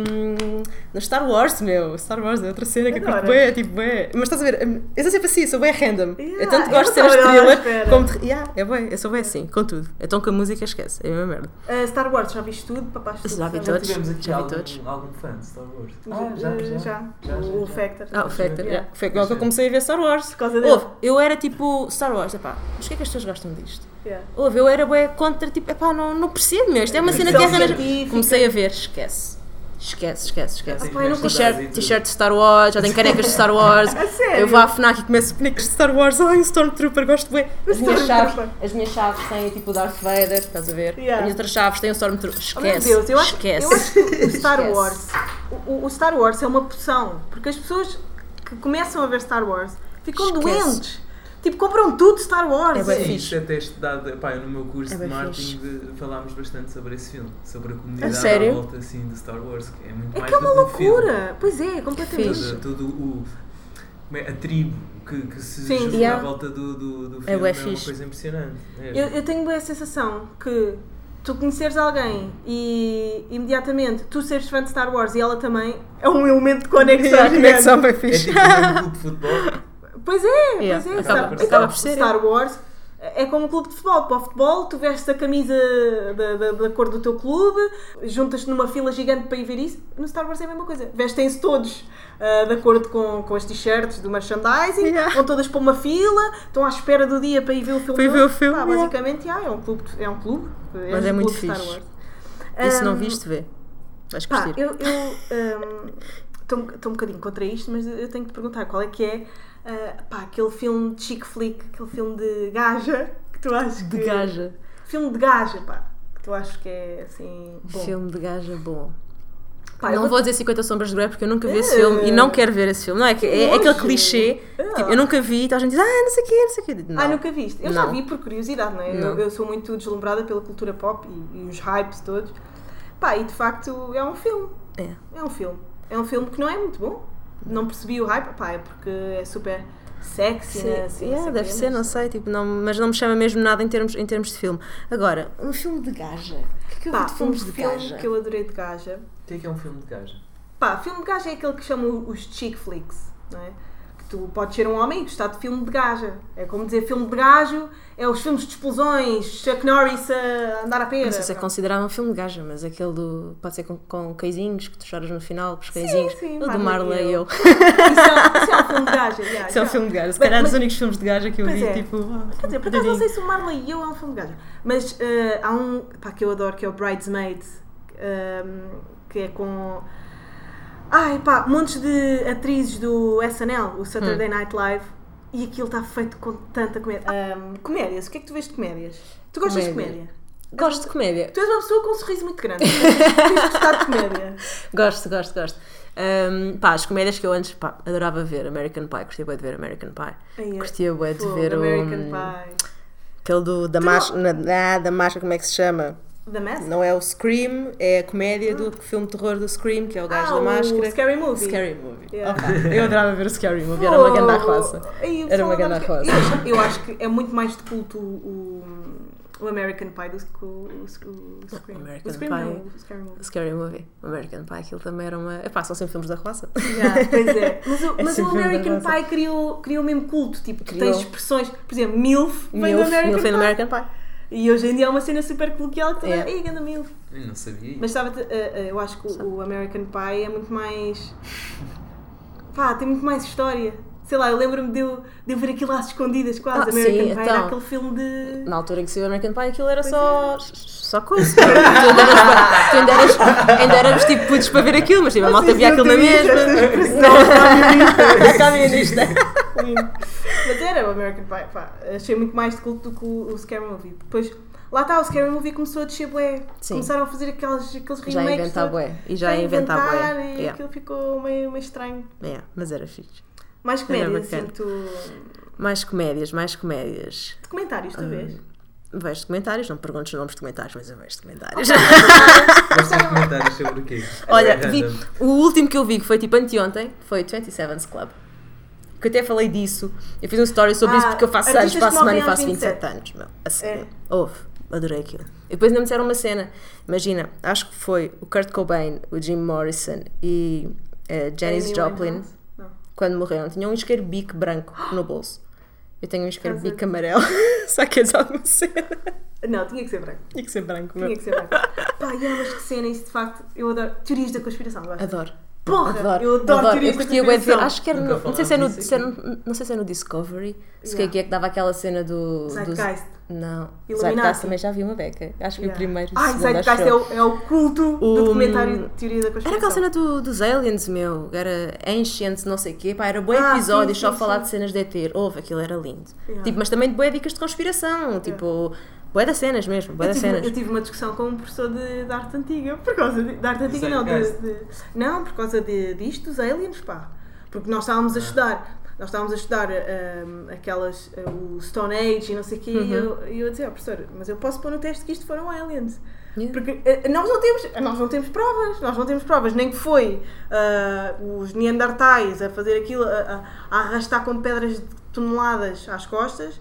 no Star Wars, meu. Star Wars é outra cena que eu curto bué, tipo bué. Mas estás a ver, eu sou sempre assim, sou bué random. Yeah, eu tanto eu gosto de à thriller como de. Yeah, é bué, eu sou bué assim, com tudo. Então com a música esquece, é a mesma merda. Ah, Star Wars, já viste tudo? Papás, tudo, Já vi? Já todos. tivemos aqui já vi algum, todos. algum fã de Star Wars. Já, Ah, já, já. já. Já, já, O já. Factor. Ah, o Factor, Yeah. foi igual que eu comecei a ver Star Wars. Por causa dele. Ouve, eu era tipo Star Wars, epá, mas o que é que as pessoas gostam disto? Yeah. Ouve, eu era bué contra, tipo, epá, não, não percebo, meu, isto é uma cena de Ficção guerra científica. Comecei a ver, esquece. Esquece, esquece, esquece. Não umas T-shirt, t-shirt de Star Wars, já tenho canecas de Star Wars. A sério? Eu vou à FNAC e começo bonecos de Star Wars. Ai, o Stormtrooper, gosto bem. As minhas chaves, as minhas chaves têm tipo o Darth Vader, estás a ver? Yeah. As minhas outras chaves têm o Stormtrooper. Oh, meu Esquece. Deus, eu acho, esquece. eu acho que o Star Esquece. Wars o, o Star Wars é uma poção porque as pessoas que começam a ver Star Wars ficam Esquece. doentes tipo compram tudo Star Wars É bué Sim, fixe. até estudado, pá, no meu curso É de bem marketing de- falámos bastante sobre esse filme, sobre a comunidade A sério? à volta assim, de Star Wars, que é muito é mais que é uma que um filme. loucura pois é completamente Fixe. Todo, o, é, a tribo que, que se Sim. junta Yeah. à volta do, do, do É filme bué é, uma coisa impressionante. É. eu, eu tenho bem a sensação que tu conheceres alguém e imediatamente tu seres fã de Star Wars e ela também é um elemento de conexão, gigante. conexão bem É fixe. tipo um clube de futebol. Pois é, Yeah, pois é. acaba- Star, acaba por ser, Star Wars é como um clube de futebol. Para o futebol, tu vestes a camisa da, da, da cor do teu clube, juntas-te numa fila gigante para ir ver isso. No Star Wars é a mesma coisa. Vestem-se todos ah, de acordo com, com as t-shirts do merchandising, Yeah. vão todas para uma fila, estão à espera do dia para ir ver o filme. Para ir ver o filme, Pá, yeah. basicamente, yeah, é um clube. É um clube. Mas um é muito clube Star fixe. Wars. E se não viste, vê. Vais Pá, curtir. eu estou um bocadinho contra isto, mas eu tenho que te perguntar qual é que é ah, pá, aquele filme de chick flick, aquele filme de gaja que tu achas que. De gaja. Filme de gaja, pá, que tu achas que é assim. Bom. Filme de gaja bom. Pá, eu não vou- vou dizer 50 Sombras de Grey porque eu nunca vi esse Eh. filme e não quero ver esse filme. Não é, que, é, é aquele clichê. Ah. Tipo, eu nunca vi e então a gente diz, ah, não sei o quê, não sei o quê. Não. Ah, nunca viste? Eu já Não. vi por curiosidade, não é? Eu, Não. eu sou muito deslumbrada pela cultura pop e, e os hypes todos. Pá, e de facto é um filme. É. É um filme. É um filme que não é muito bom. Não percebi o hype. Pá, é porque é super sexy, Sim, né? Assim, yeah, deve ser, não sei, tipo, não, mas não me chama mesmo nada em termos, em termos de filme. Agora, um filme de gaja. O que é que eu Pá, vi de filmes um de filme gaja? que eu adorei de gaja. O que é que é um filme de gaja? Pá, filme de gaja é aquele que chamam os chick flicks, não é? Tu podes ser um homem e gostar de filme de gaja. É como dizer filme de gajo, é os filmes de explosões, Chuck Norris a andar a pera. Não sei se é considerado um filme de gaja, mas aquele do. Pode ser com, com cãezinhos, que tu choras no final, os cãezinhos. sim, o do Marley e eu. Isso é, isso é um filme de gaja, yeah, Isso é um filme de gaja. Se calhar é dos mas- únicos filmes de gaja que eu vi, é. tipo. Quer dizer, por acaso não sei se o Marley e eu é um filme de gaja. Mas eh, há um pá, que eu adoro que é o Bridesmaid, ehm, que é com. Ai pá, montes de atrizes do SNL, o Saturday Hum. Night Live, e aquilo está feito com tanta comédia. Ehm, comédias, o que é que tu vês de comédias? Tu gostas de Comédia. comédia? Gosto de comédia. Tu és uma pessoa com um sorriso muito grande. Tens de gostar de comédia. Gosto, gosto, gosto. Ahm, pá, as comédias que eu antes pá, adorava ver, American Pie, curtia bué de ver American Pie. Ai, é. Curtia bué de ver American o. Pie. Aquele do, da Tu máscara. Ah, da máscara, como é que se chama? The Mask? Não é o Scream, é a comédia do filme de terror do Scream, que é o gajo ah, da máscara. O Scary Movie. Scary Movie. Yeah. Opa, eu adorava ver o Scary Movie, era uma grande roça. Era uma grande roça. Eu acho, eu acho que é muito mais de culto o, o American Pie do que o, o, o Scream. American o Scream Pie. não, o Scary Movie. O Scary Movie, o American Pie, aquilo também era uma. Epá, são sempre filmes da roça. Yeah, pois é. Mas, o, É mas o American. Pie criou, criou mesmo culto. Tipo, Criou. tens expressões. Por exemplo, MILF vem do Milf, American Milf Pie. American Pie. E hoje em dia é uma cena super coloquial que toda. Yeah. Ei, ganda MILF. Eu não sabia. Mas estava. eu acho que o, o American Pie é muito mais. Pá, tem muito mais história. Sei lá, eu lembro-me de eu, de eu ver aquilo às escondidas quase. Ah, American sim, Pie era então. aquele filme de. Na altura em que saiu o American Pie, aquilo era Pois só. só coisa. tu ainda eras, ainda éramos tipo putos para ver aquilo, mas tipo, a malta via aquilo na mesma. Camionista. Mas era o American Pie. Pá, achei muito mais de culto do que o, o Scary Movie. Depois, lá está, o Scary Movie começou a descer bué. Sim. Começaram a fazer aqueles, aqueles Já a remakes. inventar todos. bué. E já a a inventar inventar bué. E Yeah. aquilo ficou meio, meio estranho. Yeah, mas era fixe. Mais comédias, assim, tu... Mais comédias, mais comédias. Documentários, tu vês? Vejo documentários, não me perguntes os nomes de documentários, mas eu vejo documentários. Gostas de comentários sobre o quê? Olha, vi, o último que eu vi, que foi tipo anteontem, foi 27's Club. Que eu até falei disso. Eu fiz um story sobre Ah, isso porque eu faço anos que semana e faço 27 27 anos. Meu, a sério. É. Houve. Adorei aquilo. E depois ainda me disseram uma cena. Imagina, acho que foi o Kurt Cobain, o Jim Morrison e a Janis Amy Joplin, Winehouse? Não. quando morreram, tinham um isqueiro bico branco no bolso. Eu tenho um isqueiro Casa bico amarelo. Só que é alguma cena. Não, tinha que ser branco. Tinha que ser branco, meu. Tinha que ser branco. Pá, yeah, mas que cena, isso de facto, eu adoro. Teorias da conspiração, gosto. Adoro. Porra, adoro. eu adoro teorias Eu da curtia de ver. conspiração. Acho que era. No- não sei se é no. se é no- não sei se é no Discovery. Se Yeah. que é que dava aquela cena do. do Zeitgeist. Não. Zeitgeist também já vi uma beca. Acho que o Yeah. primeiro. e o segundo, acho Zeitgeist é o, é o culto O- do documentário de teoria da Era conspiração. aquela cena do, dos aliens, meu. Era Ancient, não sei o quê. Pá, era bom Ah, episódio sim, só sim, falar sim. de cenas de ET. Houve, aquilo era lindo. Yeah. Tipo, mas também de boé dicas de conspiração. Tipo, boé das cenas mesmo. Boé Eu das tive, cenas. eu tive uma discussão com um professor de, de arte antiga, por causa de, de arte antiga, não, de, de- não, por causa de, disto, dos aliens, pá. Porque nós estávamos a Ah. estudar, nós estávamos a estudar ahm, aquelas, ah, o Stone Age e não sei o quê, Uhum. e eu, eu dizia, oh, professor, mas eu posso pôr no teste que isto foram aliens. Yeah. Porque eh, nós não temos, nós não temos provas, nós não temos provas, nem que foi ah, os Neandertais a fazer aquilo, a, a- arrastar com pedras de toneladas às costas,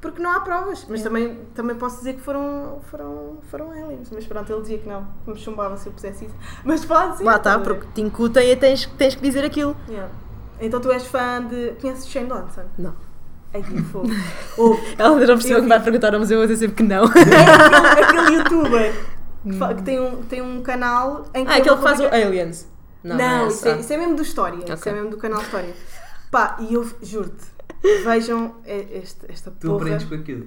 porque não há provas. Mas também, também posso dizer que foram, foram, foram aliens. Mas pronto, ele dizia que não, que me chumbava se eu pusesse isso. Mas pode sim. Lá está, porque te incutem e tens, tens que dizer aquilo. Yeah. Então tu és fã de. Conheces Shane Dawson? Não. Ai, que fogo. Ouve, Ela já percebeu Eu que vai perguntar museu, eu vou dizer sempre que não. aquele, aquele youtuber que, fa- que tem, um, tem um canal em que. Ah, ele aquele que faz o publica- Aliens. Não, é isso, é, isso é mesmo do História. Isso Ok. é mesmo do canal História. Pá, e eu juro-te, vejam e- este, esta Tu porra. aprendes com aquilo.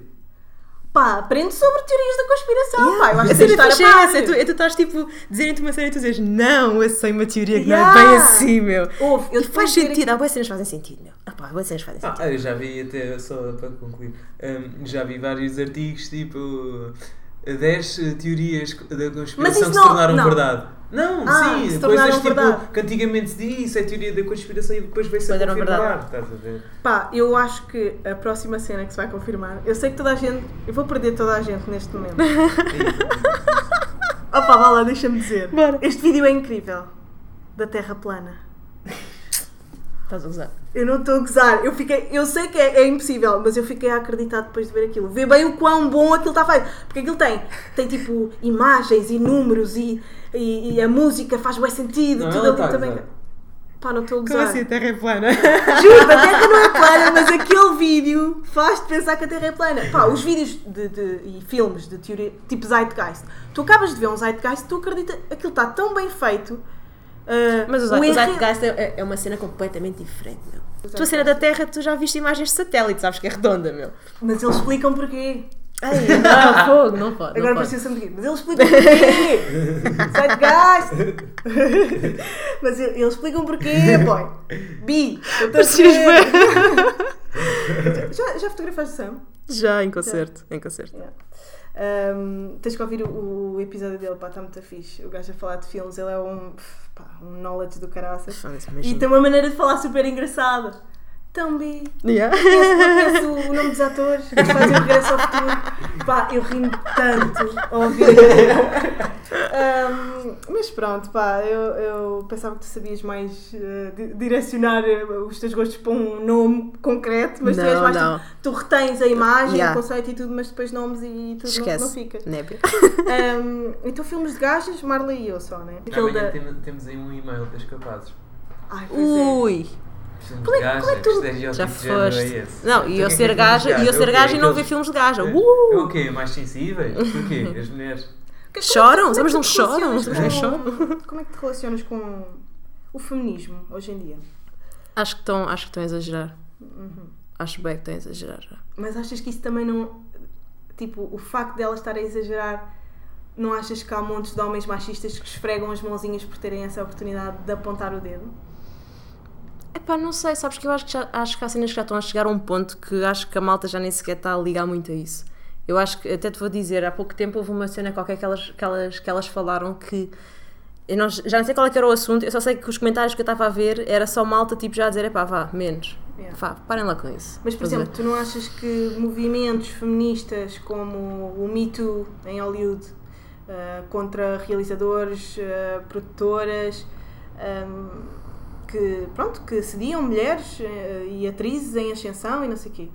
Pá, aprende sobre teorias da conspiração. Pá, eu acho A que de estar a é par. é tu, é tu estás tipo, dizerem-te uma cena e tu dizes, não, eu sei uma teoria que não é Yeah. bem assim, meu. Ouve, eu E faz sentido, há boas cenas que fazem sentido, meu. Ah pá, boas cenas que fazem sentido. Ah, eu já vi até, só para concluir, hum, já vi vários artigos tipo 10 teorias da conspiração que se não- tornaram não. verdade. Não, Ah, sim, se coisas tornaram tipo verdade. que antigamente se dizia isso é teoria da conspiração e depois veio-se a confirmar. verdade. Estás a ver? Pá, eu acho que a próxima cena que se vai confirmar. Eu sei que toda a gente. Eu vou perder toda a gente neste momento. Opa, vá lá, deixa-me dizer. Bora. Este vídeo é incrível. Da Terra plana. Estás a usar. Eu não estou a gozar. Eu, fiquei, eu sei que é, é impossível, mas eu fiquei a acreditar depois de ver aquilo. Ver bem o quão bom aquilo está feito. Porque aquilo tem, tem tipo imagens e números e, e, e a música faz bem sentido. Não, tudo ali tá a também. gozar. Pá, não estou a Como gozar. assim a Terra é plana? Juro, a Terra não é plana, mas aquele vídeo faz-te pensar que a Terra é plana. Pá, os vídeos de, de- e filmes de teoria, tipo Zeitgeist, tu acabas de ver um Zeitgeist, tu acreditas, aquilo está tão bem feito. Ah, Mas o, o o Zeitgeist é, é uma cena completamente diferente, meu. A tua cena da Terra, tu já viste imagens de satélite, sabes que é redonda, meu. Mas eles explicam porquê. Ai, não, fogo, não pode. Agora parecia sempre aqui. Mas eles explicam porquê. Zeitgeist. Mas eles explicam porquê, boy. Bi. eu tô a Parecias ver. já, já fotografaste o Sam? Já, em concerto, em concerto. Yeah. Um, tens que ouvir o, o episódio dele, pá, está muito fixe. O gajo a falar de filmes, ele é um, pá, um knowledge do caraças. Foda-se, E tem uma maneira de falar super engraçada. Então, Bi, Yeah. conheço, conheço o nome dos atores que fazem o regresso ao futuro. Pá, eu rimo tanto a ouvir. Um, mas pronto, pá, eu, eu pensava que tu sabias mais di- direcionar eh, os teus gostos para um nome concreto, mas tu és Não, mais não. tipo, tu retens a imagem, Yeah. o conceito e tudo, mas depois nomes e tudo não, não Esquece. fica. Nébia. Um, então, filmes de gajas, Marley e eu só, né? Aquele Amanhã da- tem- temos aí um e-mail das capazes. Ai, pois é. Como é- de gaja, como é que tu- Já de foste. é? Não, e eu é ser é gaja, e de eu ser É gaja e não ver filmes de gaja. É. Uh! É o quê? Mais sensíveis? Porquê? As mulheres? Choram? é Sabes, tu não choram? não? Como é que te relacionas com o feminismo hoje em dia? Acho que estão, acho que estão a exagerar. Uhum. Acho bem que estão a exagerar já. Mas achas que isso também não. Tipo, o facto dela estar a exagerar, não achas que há montes de homens machistas que esfregam as mãozinhas por terem essa oportunidade de apontar o dedo? Epá, não sei, sabes que eu acho que, já, acho que há cenas que já estão a chegar a um ponto que acho que a malta já nem sequer está a ligar muito a isso. Eu acho que, até te vou dizer, há pouco tempo houve uma cena qualquer que elas, que elas, que elas falaram que. Eu não, já não sei qual é que era o assunto, eu só sei que os comentários que eu estava a ver era só malta tipo já a dizer, epá, vá, menos. Yeah. Vá, parem lá com isso. Mas, por exemplo, tu não achas que movimentos feministas como o Me Too em Hollywood ah, contra realizadores, ah, produtoras ahm, que, pronto, que sediam mulheres ah, e atrizes em ascensão e não sei o quê.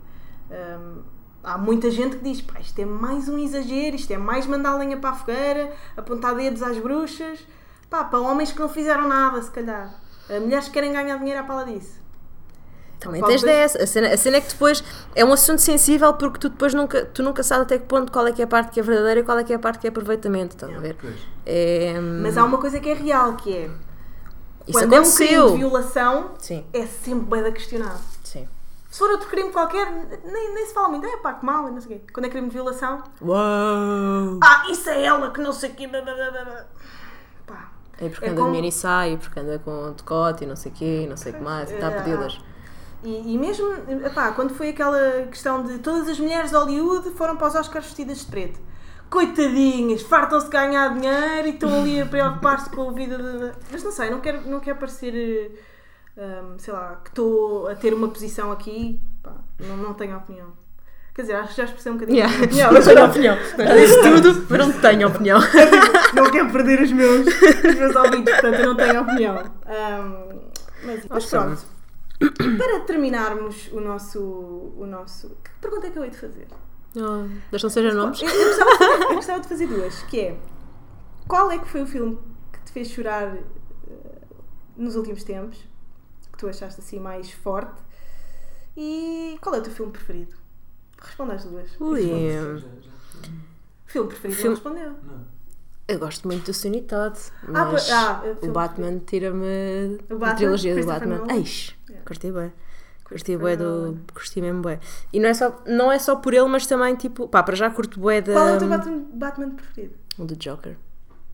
Ahm, há muita gente que diz, pá, isto é mais um exagero, isto é mais mandar lenha para a fogueira, apontar dedos às bruxas, pá, para homens que não fizeram nada, se calhar. Ah, mulheres que querem ganhar dinheiro à pala disso. Também Qual tens depois- dessa. A cena, a cena é que depois é um assunto sensível porque tu depois nunca, tu nunca sabes até que ponto qual é que é a parte que é verdadeira e qual é que é a parte que é aproveitamento, estás a ver? É, Mas há uma coisa que é real, que é Isso quando é um crime aconteceu. de violação, Sim, é sempre bem da questionado. sim. Se for outro crime qualquer, nem, nem se fala muito. É pá, que mal, e não sei o quê. Quando é crime de violação, Uau! ah, isso é ela que não sei o quê. Pá. É porque É anda como- de minissaio, porque anda com decote e não sei o quê, e não sei o que mais, e está a É, pedi-las. E, e mesmo, epá, quando foi aquela questão de todas as mulheres de Hollywood foram para os Oscars vestidas de preto. Coitadinhas, fartam-se de ganhar dinheiro e estão ali a preocupar-se com a vida de... Mas não sei, não quero, não quero parecer, eh, hum, sei lá, que estou a ter uma posição aqui. Pá, não, não tenho opinião. Quer dizer, acho que já expressei um bocadinho. Yeah. opinião, Mas tenho opinião. Já disse tudo, mas não tenho opinião. não quero perder os meus, os meus ouvintes, portanto eu não tenho opinião. Ahm, mas, mas pronto. Para terminarmos o nosso, o nosso. Que pergunta é que eu hei de fazer? Oh, Deixa não seja nomes. Eu, eu gostava, de fazer- eu gostava de fazer duas, que é qual é que foi o filme que te fez chorar eh, nos últimos tempos? Que tu achaste assim mais forte? E qual é o teu filme preferido? Responda às duas. Ui. Filme preferido Filme- não respondeu. Não. eu gosto muito do Todd, Ah, mas ah, é o Batman tira-me a trilogia do Batman. Eish, Yeah. curti bem. Curti bué do. Nolan. Curti mesmo bué. E não é, só, não é só por ele, mas também tipo. Pá, para já curto bué da. Qual é o teu Batman, Batman preferido? O do Joker,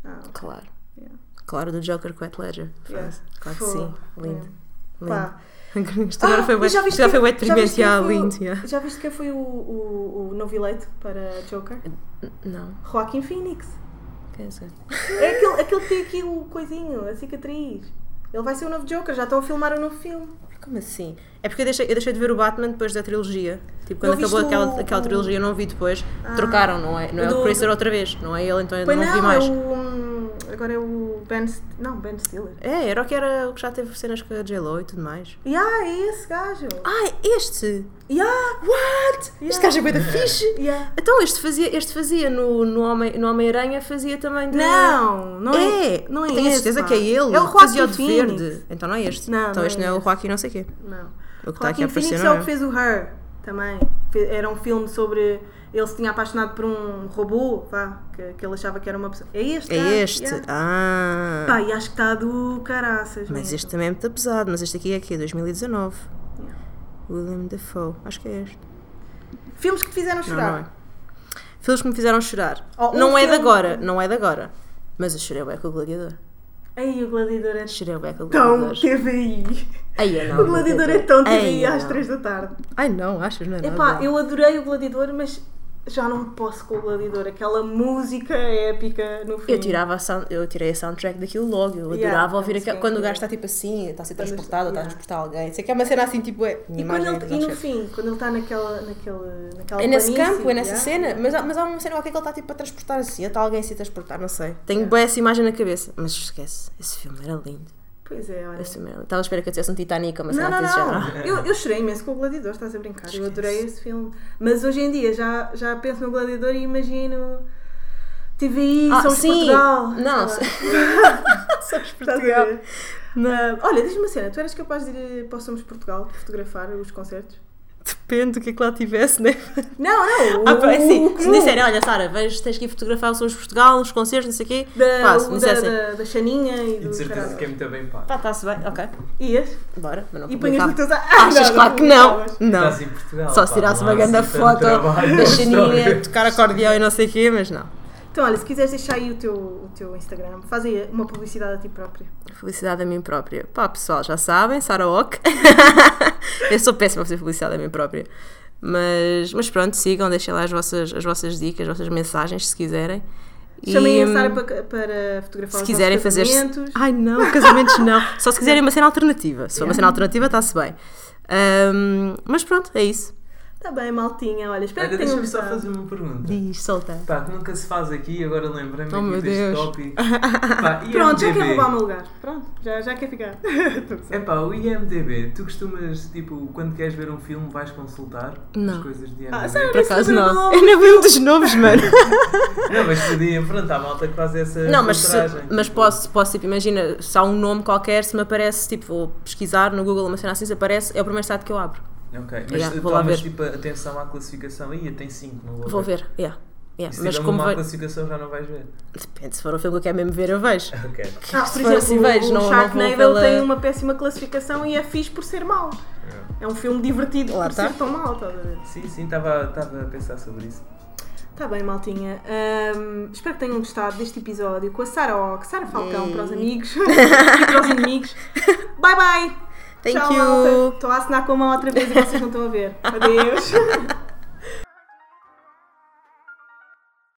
Ah, ok. claro. Yeah. Claro, do Joker com Heath Ledger. Yeah. Claro que sim. Lindo. Lindo. Pá. Isto agora foi bué. mas já viste agora foi bué quem- já deprimente. quem Yeah, foi o- lindo. yeah. Já viste quem foi o, o, o novo eleito para Joker? Não, Joaquin Phoenix. quer dizer. É aquele, aquele que tem aqui o coisinho, a cicatriz. Ele vai ser o novo Joker, já estão a filmar o novo filme. Como assim? É porque eu deixei, eu deixei de ver o Batman depois da trilogia. Tipo, quando acabou aquela, aquela trilogia, eu não vi depois. Ah. Trocaram, não é? Não é O o do- Chris outra vez, não é ele, então eu não, não, vi mais. é o. Agora é o Ben. St- Não, Ben Stiller. É, era o que era o que já teve cenas com a J-Lo e tudo mais. Yeah, é esse gajo. Ah, este! Yeah, What? Este Yeah. gajo é da fixe! yeah. Então este fazia, este fazia no, no Homem- no Homem-Aranha, fazia também de... Não, não é. É, não é tenho a certeza pá. que é ele. É o que fazia o de verde. Então não é este. Não, então não este é não é o. Joaquim não sei quê. Não. O que está aqui a aparecer Phoenix não é o é. que fez o Her também. Era um filme sobre ele se tinha apaixonado por um robô, vá, que, que ele achava que era uma pessoa. É este, É gajo, este. yeah. Ah. Pá, e acho que está do caraças. Mas mesmo. este também é muito pesado. Mas este aqui é aqui, 2019. Yeah. William Dafoe. Acho que é este. Filmes que te fizeram Não, chorar. não é. Filmes que me fizeram chorar. Oh, um não é de filme- agora. Não é de agora. Mas eu chorei bem com o Gladiador. Aí o Gladiador é Chorei bem com o tão Gladiador. TVI. Ai, eu não, O Gladiador é tão TVI Ai, às não. 3 da tarde. Ai não, achas? Não é Epá, nada. eu adorei o Gladiador, mas já não posso com o Gladiador. Aquela música épica no fim. Eu, tirava a sound, eu tirei a soundtrack daquilo logo. Eu Yeah, adorava ouvir a aquela, música quando o gajo está tipo assim, está a ser transportado, está a yeah. transportar alguém. Sei que é uma cena assim tipo. É, E, quando ele, e no fim, quando ele está naquela, naquela, naquela É nesse planície, campo, é nessa yeah. cena, mas, há- mas há uma cena qualquer que ele está tipo a transportar assim, está alguém a transportar, não sei. Tenho bem essa imagem na cabeça, mas esquece, esse filme era lindo. Pois é, olha. Estava à espera que eu tivesse um Titanic, mas Não, não, não, não. género. Eu, eu chorei imenso com o Gladiador, estás a brincar. Eu adorei esse filme. Mas hoje em dia já, já penso no Gladiador e imagino TVI, Ah, Somos sim. Portugal. Não. Somos a ver? Ah, olha, diz-me uma cena, tu eras capaz de ir para o Somos Portugal fotografar os concertos? Depende do que é que lá tivesse, né? Não, não. Ah, é assim, se me disserem, olha Sara, vejo, tens que ir fotografar os Sons de Portugal, os concertos, não sei o quê, Da, faço, me da, dissessem, da, da Xaninha e E do de certeza caralho. que é muito bem pago. pá, está-se bem, ok, Ias? bora, mas não E punhas no teu... Ah, Achas não, claro que não, não. Estás em Portugal. Só se tirasse uma grande assim tanto foto da história. tocar acordeão e não sei o quê, mas não. Então, olha, se quiseres deixar aí o teu, o teu Instagram, faz aí uma publicidade a ti própria. Felicidade a mim própria. Pá, pessoal, já sabem, Sara Ock. eu sou péssima a fazer publicidade a mim própria. Mas, mas pronto, sigam, deixem lá as vossas, as vossas dicas, as vossas mensagens, se quiserem. Chamem a hum, Sara para, para fotografar Se os quiserem fazer. casamentos. Ai não, casamentos não. Só se quiserem uma cena alternativa. Se for uma cena alternativa, está-se bem. Ahm, mas pronto, é isso. Está Tá bem, maltinha. Olha, espero Olha, que tenham deixa-me só gostado. fazer uma pergunta. Diz, solta. Pá, que nunca se faz aqui, agora lembrei-me Oh, aqui meu deste Deus. tópico. Pá, Pronto, já IMDb. quer roubar o meu lugar. Pronto, já, já quer ficar. Estou a gozar. É pá, o IMDB, tu costumas, tipo, quando queres ver um filme, vais consultar Não. as coisas de IMDB? Ah, Sara, Por acaso não. nome. Eu não vi um dos novos, mano. Não, mas podia, pronto, há malta que faz essa Não, mas, se- filtragem, mas tipo, posso, posso, tipo, imagina, se há um nome qualquer, se me aparece, tipo, vou pesquisar no Google uma cena assim, se aparece, é o primeiro site que eu abro. Ok, mas Yeah, lá tomas, ver. tipo, atenção à classificação. Ih, tem 5, não vou, Vou ver, yeah. E yeah. se Mas como uma má vai... classificação já não vais ver. Depende, se for um filme que eu quero mesmo ver, eu vejo. Ok. Ah, por se exemplo, assim, o- vejo, o não- Sharknado pela- tem uma péssima classificação e é fixe por ser mau. É um filme divertido Lá por tá. ser tão mau, estás a ver? Sim, sim, estava a pensar sobre isso. Está bem, maltinha. Ahm, espero que tenham gostado deste episódio com a Sara Ock, Sara Falcão para os amigos e para os inimigos. Bye bye! Thank Tchau, you. malta. Estou a assinar com a mão outra vez e vocês não estão a ver. Adeus!